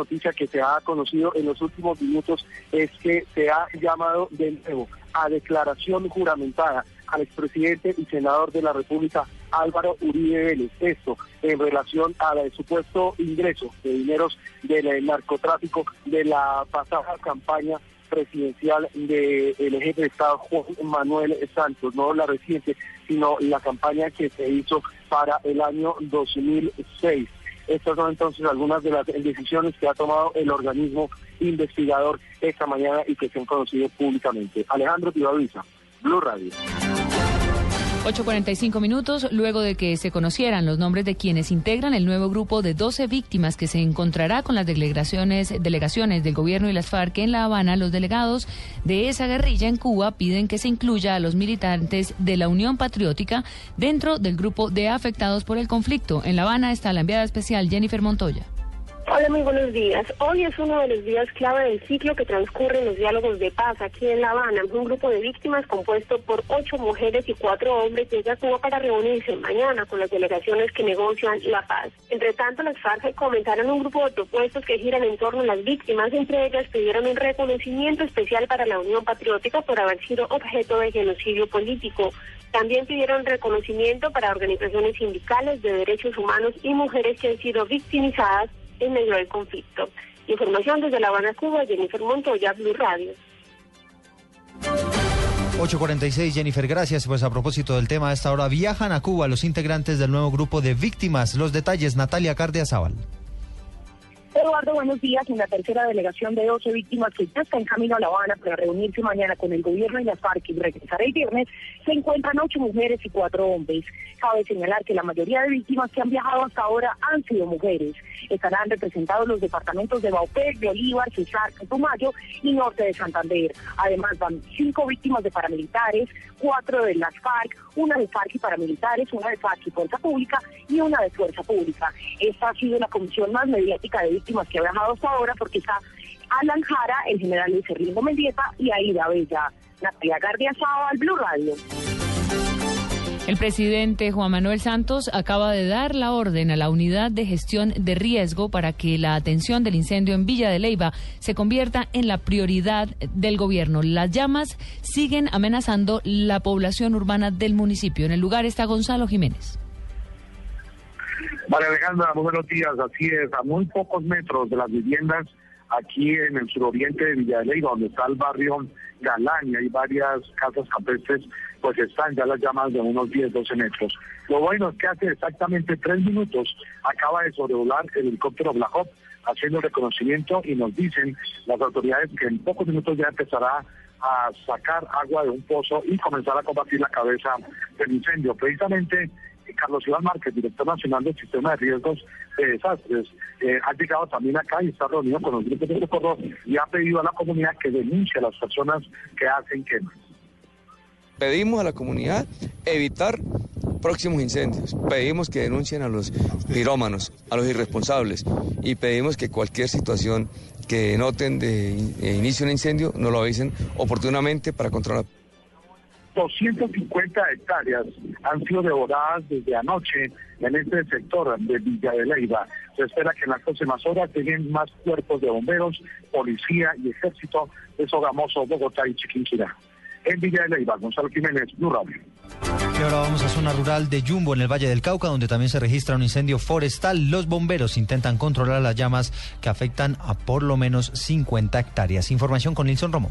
noticia que se ha conocido en los últimos minutos es que se ha llamado de nuevo a declaración juramentada al expresidente y senador de la República Álvaro Uribe Vélez. Esto en relación al supuesto ingreso de dineros del narcotráfico de la pasada campaña presidencial del jefe de Estado Juan Manuel Santos, no la reciente, sino la campaña que se hizo para el año 2006. Estas son entonces algunas de las decisiones que ha tomado el organismo investigador esta mañana y que se han conocido públicamente. Alejandro Tibavisa, Blue Radio. 8.45 minutos luego de que se conocieran los nombres de quienes integran el nuevo grupo de 12 víctimas que se encontrará con las delegaciones, delegaciones del gobierno y las FARC en La Habana, los delegados de esa guerrilla en Cuba piden que se incluya a los militantes de la Unión Patriótica dentro del grupo de afectados por el conflicto. En La Habana está la enviada especial Jennifer Montoya. Hola, muy buenos días. Hoy es uno de los días clave del ciclo que transcurre en los diálogos de paz aquí en La Habana. Un grupo de víctimas compuesto por ocho mujeres y cuatro hombres llega a Cuba para reunirse mañana con las delegaciones que negocian la paz. Entre tanto, las FARC comentaron un grupo de propuestos que giran en torno a las víctimas. Entre ellas pidieron un reconocimiento especial para la Unión Patriótica por haber sido objeto de genocidio político. También pidieron reconocimiento para organizaciones sindicales de derechos humanos y mujeres que han sido victimizadas en medio del conflicto. Información desde La Habana, Cuba, Jennifer Montoya, Blue Radio. 846, Jennifer, gracias. Pues a propósito del tema, a esta hora viajan a Cuba los integrantes del nuevo grupo de víctimas. Los detalles, Natalia Cardia-Zaval. Eduardo, buenos días. En la tercera delegación de 12 víctimas que ya está en camino a La Habana para reunirse mañana con el gobierno y las FARC y regresar el viernes, se encuentran ocho mujeres y cuatro hombres. Cabe señalar que la mayoría de víctimas que han viajado hasta ahora han sido mujeres. Estarán representados los departamentos de Baupé, Bolívar, Cesar, Putumayo y Norte de Santander. Además van cinco víctimas de paramilitares, cuatro de las FARC, una de FARC y paramilitares, una de FARC y Fuerza Pública y una de Fuerza Pública. Esta ha sido la comisión más mediática de que ha hasta ahora porque está el general Luis y Bella. Natalia al Blue Radio. El presidente Juan Manuel Santos acaba de dar la orden a la unidad de gestión de riesgo para que la atención del incendio en Villa de Leiva se convierta en la prioridad del gobierno. Las llamas siguen amenazando la población urbana del municipio. En el lugar está Gonzalo Jiménez. Vale, Alejandra, muy buenos días. Así es, a muy pocos metros de las viviendas aquí en el suroriente de Villa de Leyva, donde está el barrio Galán y hay varias casas campestres, pues están ya las llamas de unos 10, 12 metros. Lo bueno es que hace exactamente tres minutos acaba de sobrevolar el helicóptero Black haciendo el reconocimiento y nos dicen las autoridades que en pocos minutos ya empezará a sacar agua de un pozo y comenzar a combatir la cabeza del incendio. Precisamente Carlos Iván Márquez, director nacional del Sistema de Riesgos de Desastres, eh, ha llegado también acá y está reunido con los grupos de socorro y ha pedido a la comunidad que denuncie a las personas que hacen quemas. Pedimos a la comunidad evitar próximos incendios. Pedimos que denuncien a los pirómanos, a los irresponsables y pedimos que cualquier situación que noten de inicio de un incendio nos lo avisen oportunamente para controlar. 250 hectáreas han sido devoradas desde anoche en este sector de Villa de Leyva. Se espera que en las próximas horas lleguen más cuerpos de bomberos, policía y ejército de Sogamoso, Bogotá y Chiquinquirá. En Villa de Leyva, Gonzalo Jiménez, Blue. Y ahora vamos a zona rural de Yumbo, en el Valle del Cauca, donde también se registra un incendio forestal. Los bomberos intentan controlar las llamas que afectan a por lo menos 50 hectáreas. Información con Nilson Romo.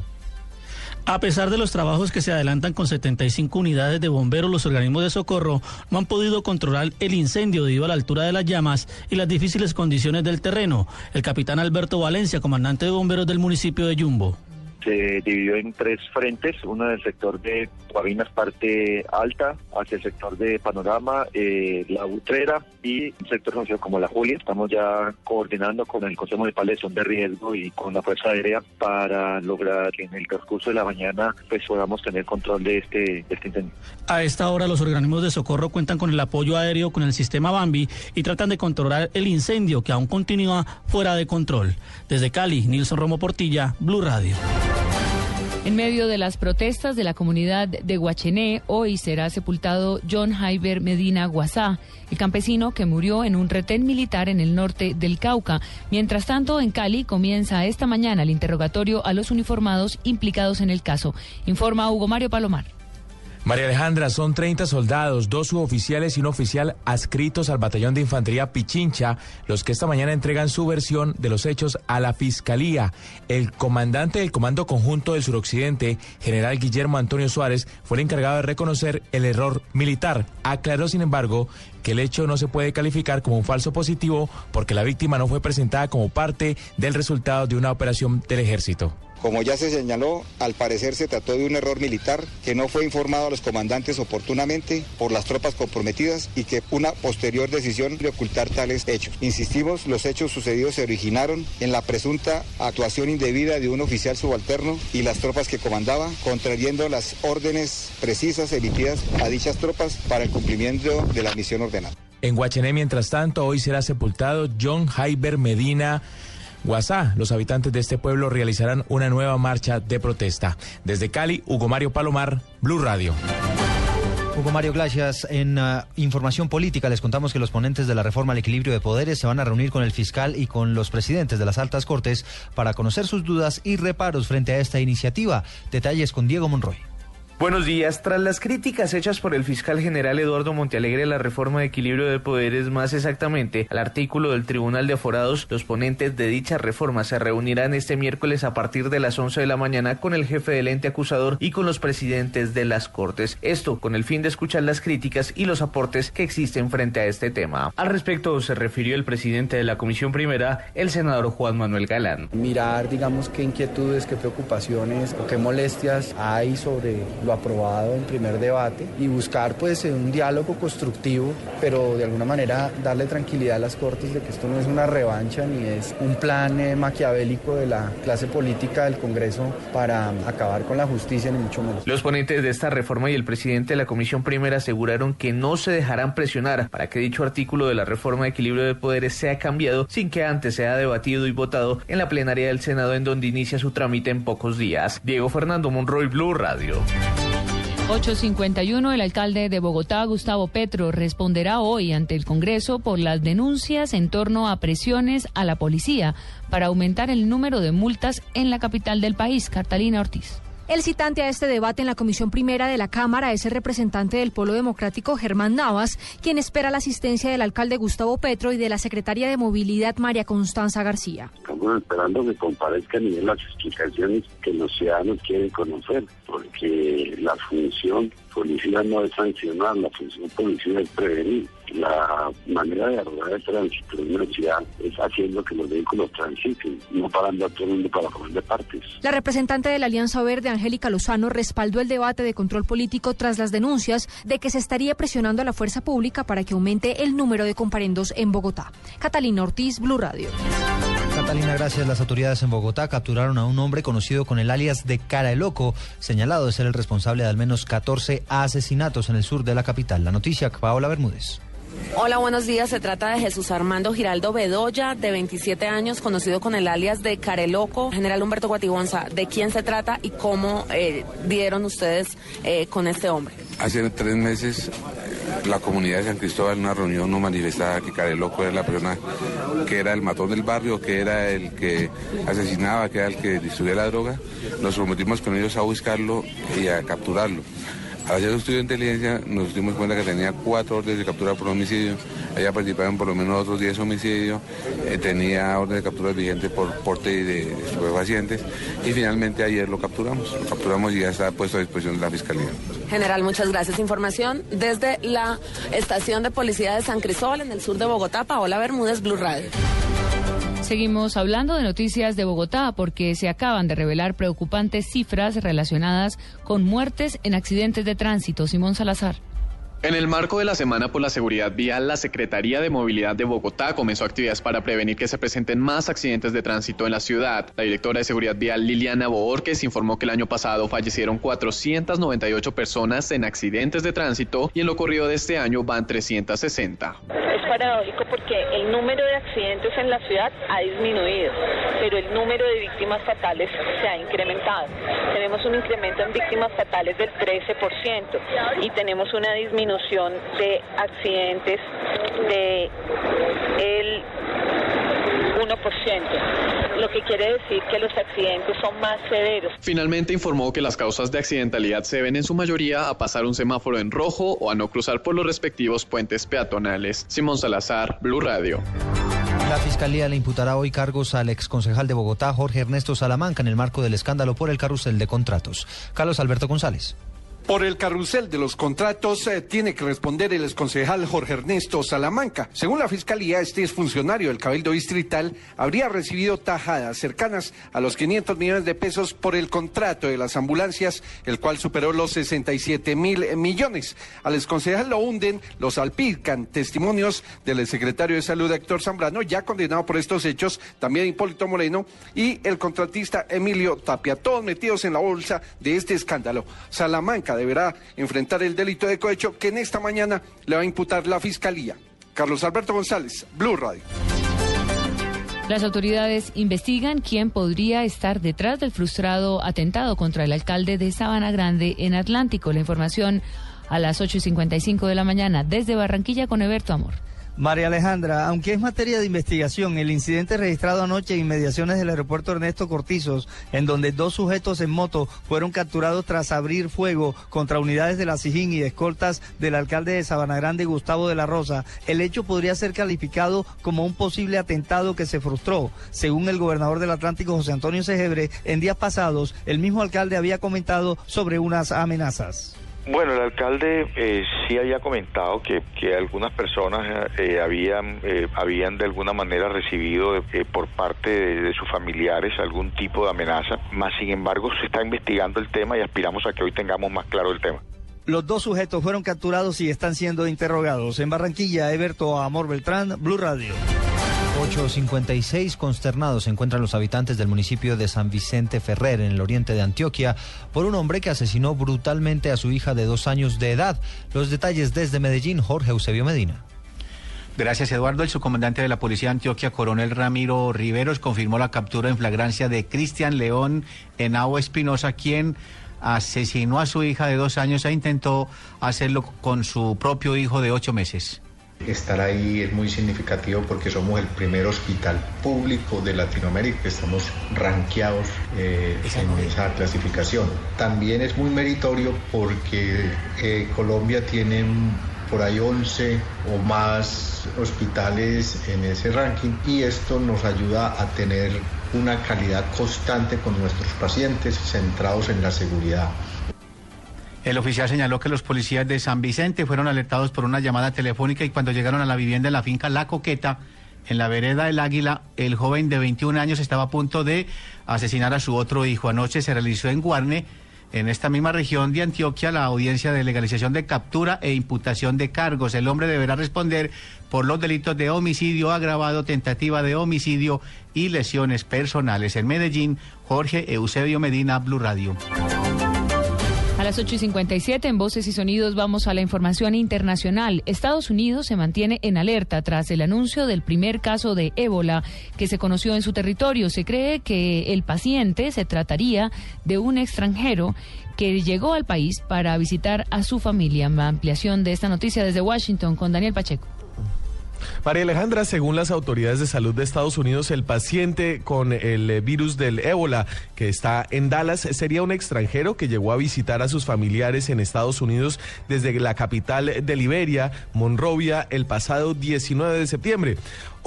A pesar de los trabajos que se adelantan con 75 unidades de bomberos, los organismos de socorro no han podido controlar el incendio debido a la altura de las llamas y las difíciles condiciones del terreno. El capitán Alberto Valencia, comandante de bomberos del municipio de Yumbo. Se dividió en tres frentes, uno del sector de Guavinas, parte alta, hacia el sector de Panorama, eh, La Utrera y un sector conocido como La Julia. Estamos ya coordinando con el Consejo Municipal de Son de Riesgo y con la Fuerza Aérea para lograr que en el transcurso de la mañana pues podamos tener control de este, de este incendio. A esta hora los organismos de socorro cuentan con el apoyo aéreo con el sistema Bambi y tratan de controlar el incendio que aún continúa fuera de control. Desde Cali, Nilson Romo Portilla, Blue Radio. En medio de las protestas de la comunidad de Guachené, hoy será sepultado John Jaiber Medina Guasá, el campesino que murió en un retén militar en el norte del Cauca. Mientras tanto, en Cali comienza esta mañana el interrogatorio a los uniformados implicados en el caso. Informa Hugo Mario Palomar. María Alejandra, son 30 soldados, dos suboficiales y un oficial adscritos al batallón de infantería Pichincha, los que esta mañana entregan su versión de los hechos a la Fiscalía. El comandante del Comando Conjunto del Suroccidente, general Guillermo Antonio Suárez, fue el encargado de reconocer el error militar. Aclaró, sin embargo, que el hecho no se puede calificar como un falso positivo porque la víctima no fue presentada como parte del resultado de una operación del ejército. Como ya se señaló, al parecer se trató de un error militar que no fue informado a los comandantes oportunamente por las tropas comprometidas y que una posterior decisión de ocultar tales hechos. Insistimos, los hechos sucedidos se originaron en la presunta actuación indebida de un oficial subalterno y las tropas que comandaba, contrariendo las órdenes precisas emitidas a dichas tropas para el cumplimiento de la misión ordenada. En Guachené, mientras tanto, hoy será sepultado John Jaiber Medina. Guasá, los habitantes de este pueblo realizarán una nueva marcha de protesta. Desde Cali, Hugo Mario Palomar, Blue Radio. Hugo Mario, gracias. En uh, información política les contamos que los ponentes de la reforma al equilibrio de poderes se van a reunir con el fiscal y con los presidentes de las altas cortes para conocer sus dudas y reparos frente a esta iniciativa. Detalles con Diego Monroy. Buenos días. Tras las críticas hechas por el fiscal general Eduardo Montealegre a la reforma de equilibrio de poderes, más exactamente al artículo del Tribunal de Aforados, los ponentes de dicha reforma se reunirán este miércoles a partir de las 11 de la mañana con el jefe del ente acusador y con los presidentes de las Cortes. Esto con el fin de escuchar las críticas y los aportes que existen frente a este tema. Al respecto se refirió el presidente de la Comisión Primera, el senador Juan Manuel Galán. Mirar, digamos, qué inquietudes, qué preocupaciones o qué molestias hay sobre aprobado en primer debate y buscar pues un diálogo constructivo, pero de alguna manera darle tranquilidad a las Cortes de que esto no es una revancha ni es un plan eh, maquiavélico de la clase política del Congreso para acabar con la justicia ni mucho menos. Los ponentes de esta reforma y el presidente de la Comisión Primera aseguraron que no se dejarán presionar para que dicho artículo de la reforma de equilibrio de poderes sea cambiado sin que antes sea debatido y votado en la plenaria del Senado en donde inicia su trámite en pocos días. Diego Fernando Monroy Blue Radio. 851, el alcalde de Bogotá, Gustavo Petro, responderá hoy ante el Congreso por las denuncias en torno a presiones a la policía para aumentar el número de multas en la capital del país, Catalina Ortiz. El citante a este debate en la Comisión Primera de la Cámara es el representante del Polo Democrático Germán Navas, quien espera la asistencia del alcalde Gustavo Petro y de la secretaria de Movilidad María Constanza García. Estamos esperando que comparezcan y den las explicaciones que los ciudadanos quieren conocer, porque la función policía no es sancionar, la función policial es prevenir la manera de arreglar el tránsito en una ciudad es haciendo que los vehículos transiten, no parando a todo el mundo para poner de partes. La representante de la Alianza Verde, Angélica Lozano, respaldó el debate de control político tras las denuncias de que se estaría presionando a la fuerza pública para que aumente el número de comparendos en Bogotá. Catalina Ortiz, Blue Radio. Catalina, gracias. Las autoridades en Bogotá capturaron a un hombre conocido con el alias de Cara de Loco, señalado de ser el responsable de al menos 14 asesinatos en el sur de la capital. La noticia, Paola Bermúdez. Hola, buenos días. Se trata de Jesús Armando Giraldo Bedoya, de 27 años, conocido con el alias de Careloco. General Humberto Guatibonza, ¿de quién se trata y cómo eh, dieron ustedes eh, con este hombre? Hace tres meses la comunidad de San Cristóbal en una reunión no manifestaba que Careloco era la persona que era el matón del barrio, que era el que asesinaba, que era el que distribuía la droga. Nos prometimos con ellos a buscarlo y a capturarlo. Al hacer un estudio de inteligencia nos dimos cuenta que tenía cuatro órdenes de captura por homicidio, había participado en por lo menos otros 10 homicidios, eh, tenía orden de captura vigente por porte de estupefacientes y finalmente ayer lo capturamos, lo capturamos y ya está puesto a disposición de la Fiscalía. General, muchas gracias. Información desde la estación de policía de San Cristóbal en el sur de Bogotá, Paola Bermúdez, Blue Radio. Seguimos hablando de noticias de Bogotá porque se acaban de revelar preocupantes cifras relacionadas con muertes en accidentes de tránsito. Simón Salazar. En el marco de la Semana por la Seguridad Vial, la Secretaría de Movilidad de Bogotá comenzó actividades para prevenir que se presenten más accidentes de tránsito en la ciudad. La directora de Seguridad Vial, Liliana Boorques, informó que el año pasado fallecieron 498 personas en accidentes de tránsito y en lo corrido de este año van 360. Es paradójico porque el número de accidentes en la ciudad ha disminuido, pero el número de víctimas fatales se ha incrementado. Tenemos un incremento en víctimas fatales del 13% y tenemos una disminución de accidentes de el 1%, lo que quiere decir que los accidentes son más severos. Finalmente informó que las causas de accidentalidad se ven en su mayoría a pasar un semáforo en rojo o a no cruzar por los respectivos puentes peatonales. Simón Salazar, Blue Radio. La Fiscalía le imputará hoy cargos al exconcejal de Bogotá, Jorge Ernesto Salamanca, en el marco del escándalo por el carrusel de contratos. Carlos Alberto González. Por el carrusel de los contratos eh, tiene que responder el exconcejal Jorge Ernesto Salamanca. Según la Fiscalía, este exfuncionario del Cabildo Distrital habría recibido tajadas cercanas a los 500 millones de pesos por el contrato de las ambulancias, el cual superó los 67 mil millones. Al exconcejal lo hunden, lo salpican testimonios del secretario de Salud Héctor Zambrano, ya condenado por estos hechos, también Hipólito Moreno y el contratista Emilio Tapia, todos metidos en la bolsa de este escándalo. Salamanca deberá enfrentar el delito de cohecho que en esta mañana le va a imputar la Fiscalía. Carlos Alberto González, Blue Radio. Las autoridades investigan quién podría estar detrás del frustrado atentado contra el alcalde de Sabana Grande en Atlántico. La información a las 8.55 de la mañana desde Barranquilla con Eberto Amor. María Alejandra, aunque es materia de investigación, el incidente registrado anoche en inmediaciones del aeropuerto Ernesto Cortizos, en donde dos sujetos en moto fueron capturados tras abrir fuego contra unidades de la SIJIN y escoltas del alcalde de Sabana Grande, Gustavo de la Rosa, el hecho podría ser calificado como un posible atentado que se frustró. Según el gobernador del Atlántico, José Antonio Segebre, en días pasados, el mismo alcalde había comentado sobre unas amenazas. Bueno, el alcalde eh, sí había comentado que, que algunas personas eh, habían, eh, habían de alguna manera recibido por parte de, de, sus familiares algún tipo de amenaza, más sin embargo se está investigando el tema y aspiramos a que hoy tengamos más claro el tema. Los dos sujetos fueron capturados y están siendo interrogados. En Barranquilla, Eberto Amor Beltrán, Blue Radio. 8.56 consternados se encuentran los habitantes del municipio de San Vicente Ferrer, en el oriente de Antioquia, por un hombre que asesinó brutalmente a su hija de dos años de edad. Los detalles desde Medellín, Jorge Eusebio Medina. Gracias, Eduardo. El subcomandante de la Policía de Antioquia, coronel Ramiro Riveros, confirmó la captura en flagrancia de Cristian León Henao Espinosa, quien asesinó a su hija de dos años e intentó hacerlo con su propio hijo de ocho meses. Estar ahí es muy significativo porque somos el primer hospital público de Latinoamérica estamos ranqueados eh, en esa clasificación. También es muy meritorio porque eh, Colombia tiene por ahí 11 o más hospitales en ese ranking y esto nos ayuda a tener una calidad constante con nuestros pacientes centrados en la seguridad. El oficial señaló que los policías de San Vicente fueron alertados por una llamada telefónica y cuando llegaron a la vivienda en la finca La Coqueta, en la vereda del Águila, el joven de 21 años estaba a punto de asesinar a su otro hijo. Anoche se realizó en Guarne, en esta misma región de Antioquia, la audiencia de legalización de captura e imputación de cargos. El hombre deberá responder por los delitos de homicidio agravado, tentativa de homicidio y lesiones personales. En Medellín, Jorge Eusebio Medina, Blue Radio. A las 8 y 57 en Voces y Sonidos vamos a la información internacional. Estados Unidos se mantiene en alerta tras el anuncio del primer caso de ébola que se conoció en su territorio. Se cree que el paciente se trataría de un extranjero que llegó al país para visitar a su familia. Ampliación de esta noticia desde Washington con Daniel Pacheco. María Alejandra, según las autoridades de salud de Estados Unidos, el paciente con el virus del ébola que está en Dallas sería un extranjero que llegó a visitar a sus familiares en Estados Unidos desde la capital de Liberia, Monrovia, el pasado 19 de septiembre.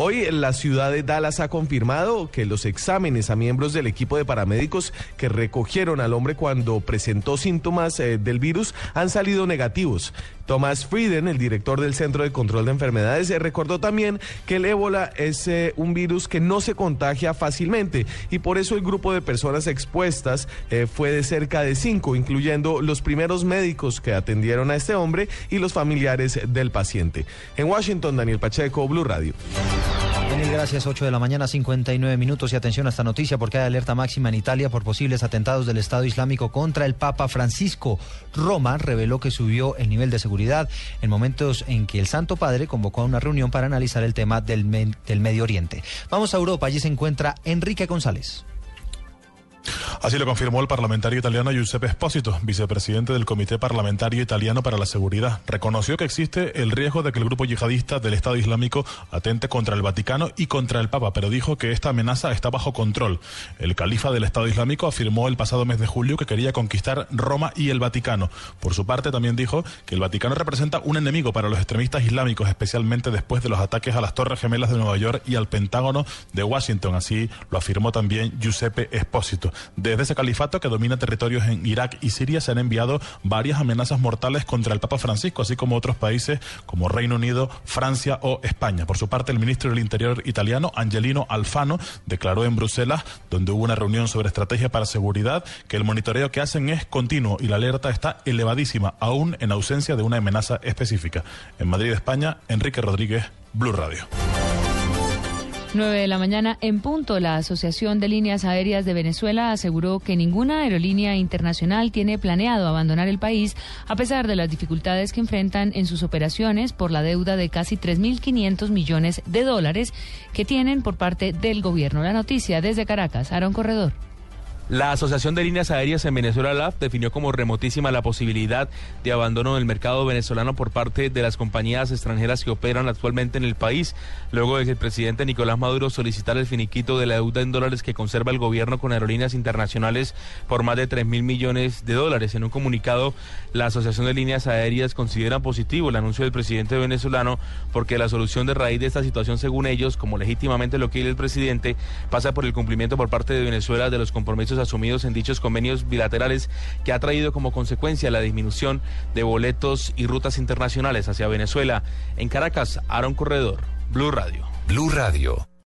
Hoy la ciudad de Dallas ha confirmado que los exámenes a miembros del equipo de paramédicos que recogieron al hombre cuando presentó síntomas eh, del virus han salido negativos. Thomas Frieden, el director del Centro de Control de Enfermedades, recordó también que el ébola es un virus que no se contagia fácilmente y por eso el grupo de personas expuestas fue de cerca de cinco, incluyendo los primeros médicos que atendieron a este hombre y los familiares del paciente. En Washington, Daniel Pacheco, Blue Radio. Daniel, gracias. 8 de la mañana, 59 minutos. Y atención a esta noticia porque hay alerta máxima en Italia por posibles atentados del Estado Islámico contra el Papa Francisco. Roma reveló que subió el nivel de seguridad en momentos en que el Santo Padre convocó a una reunión para analizar el tema del, del Medio Oriente. Vamos a Europa. Allí se encuentra Enrique González. Así lo confirmó el parlamentario italiano Giuseppe Esposito, vicepresidente del Comité Parlamentario Italiano para la Seguridad. Reconoció que existe el riesgo de que el grupo yihadista del Estado Islámico atente contra el Vaticano y contra el Papa, pero dijo que esta amenaza está bajo control. El califa del Estado Islámico afirmó el pasado mes de julio que quería conquistar Roma y el Vaticano. Por su parte, también dijo que el Vaticano representa un enemigo para los extremistas islámicos, especialmente después de los ataques a las Torres Gemelas de Nueva York y al Pentágono de Washington. Así lo afirmó también Giuseppe Esposito. Desde ese califato que domina territorios en Irak y Siria se han enviado varias amenazas mortales contra el Papa Francisco, así como otros países como Reino Unido, Francia o España. Por su parte, el ministro del Interior italiano, Angelino Alfano, declaró en Bruselas, donde hubo una reunión sobre estrategia para seguridad, que el monitoreo que hacen es continuo y la alerta está elevadísima, aún en ausencia de una amenaza específica. En Madrid, España, Enrique Rodríguez, Blue Radio. 9 de la mañana en punto, la Asociación de Líneas Aéreas de Venezuela aseguró que ninguna aerolínea internacional tiene planeado abandonar el país a pesar de las dificultades que enfrentan en sus operaciones por la deuda de casi 3.500 millones de dólares que tienen por parte del gobierno. La noticia desde Caracas, Aaron Corredor. La Asociación de Líneas Aéreas en Venezuela, LAF, definió como remotísima la posibilidad de abandono del mercado venezolano por parte de las compañías extranjeras que operan actualmente en el país, luego de que el presidente Nicolás Maduro solicitara el finiquito de la deuda en dólares que conserva el gobierno con aerolíneas internacionales por más de 3 mil millones de dólares. En un comunicado, la Asociación de Líneas Aéreas considera positivo el anuncio del presidente venezolano porque la solución de raíz de esta situación, según ellos, como legítimamente lo quiere el presidente, pasa por el cumplimiento por parte de Venezuela de los compromisos asumidos en dichos convenios bilaterales que ha traído como consecuencia la disminución de boletos y rutas internacionales hacia Venezuela. En Caracas, Aaron Corredor, Blue Radio. Blue Radio